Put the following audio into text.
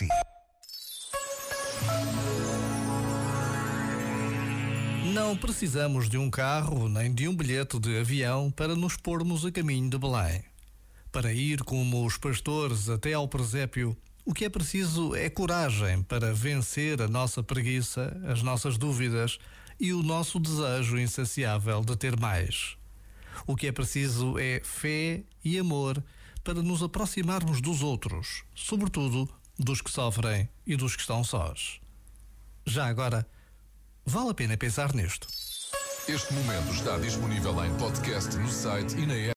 si. Não precisamos de um carro nem de um bilhete de avião para nos pormos a caminho de Belém. Para ir como os pastores até ao presépio, o que é preciso é coragem para vencer a nossa preguiça, as nossas dúvidas e o nosso desejo insaciável de ter mais. O que é preciso é fé e amor para nos aproximarmos dos outros, sobretudo dos que sofrem e dos que estão sós. Já agora, vale a pena pensar nisto. Este momento está disponível em podcast no site e na app.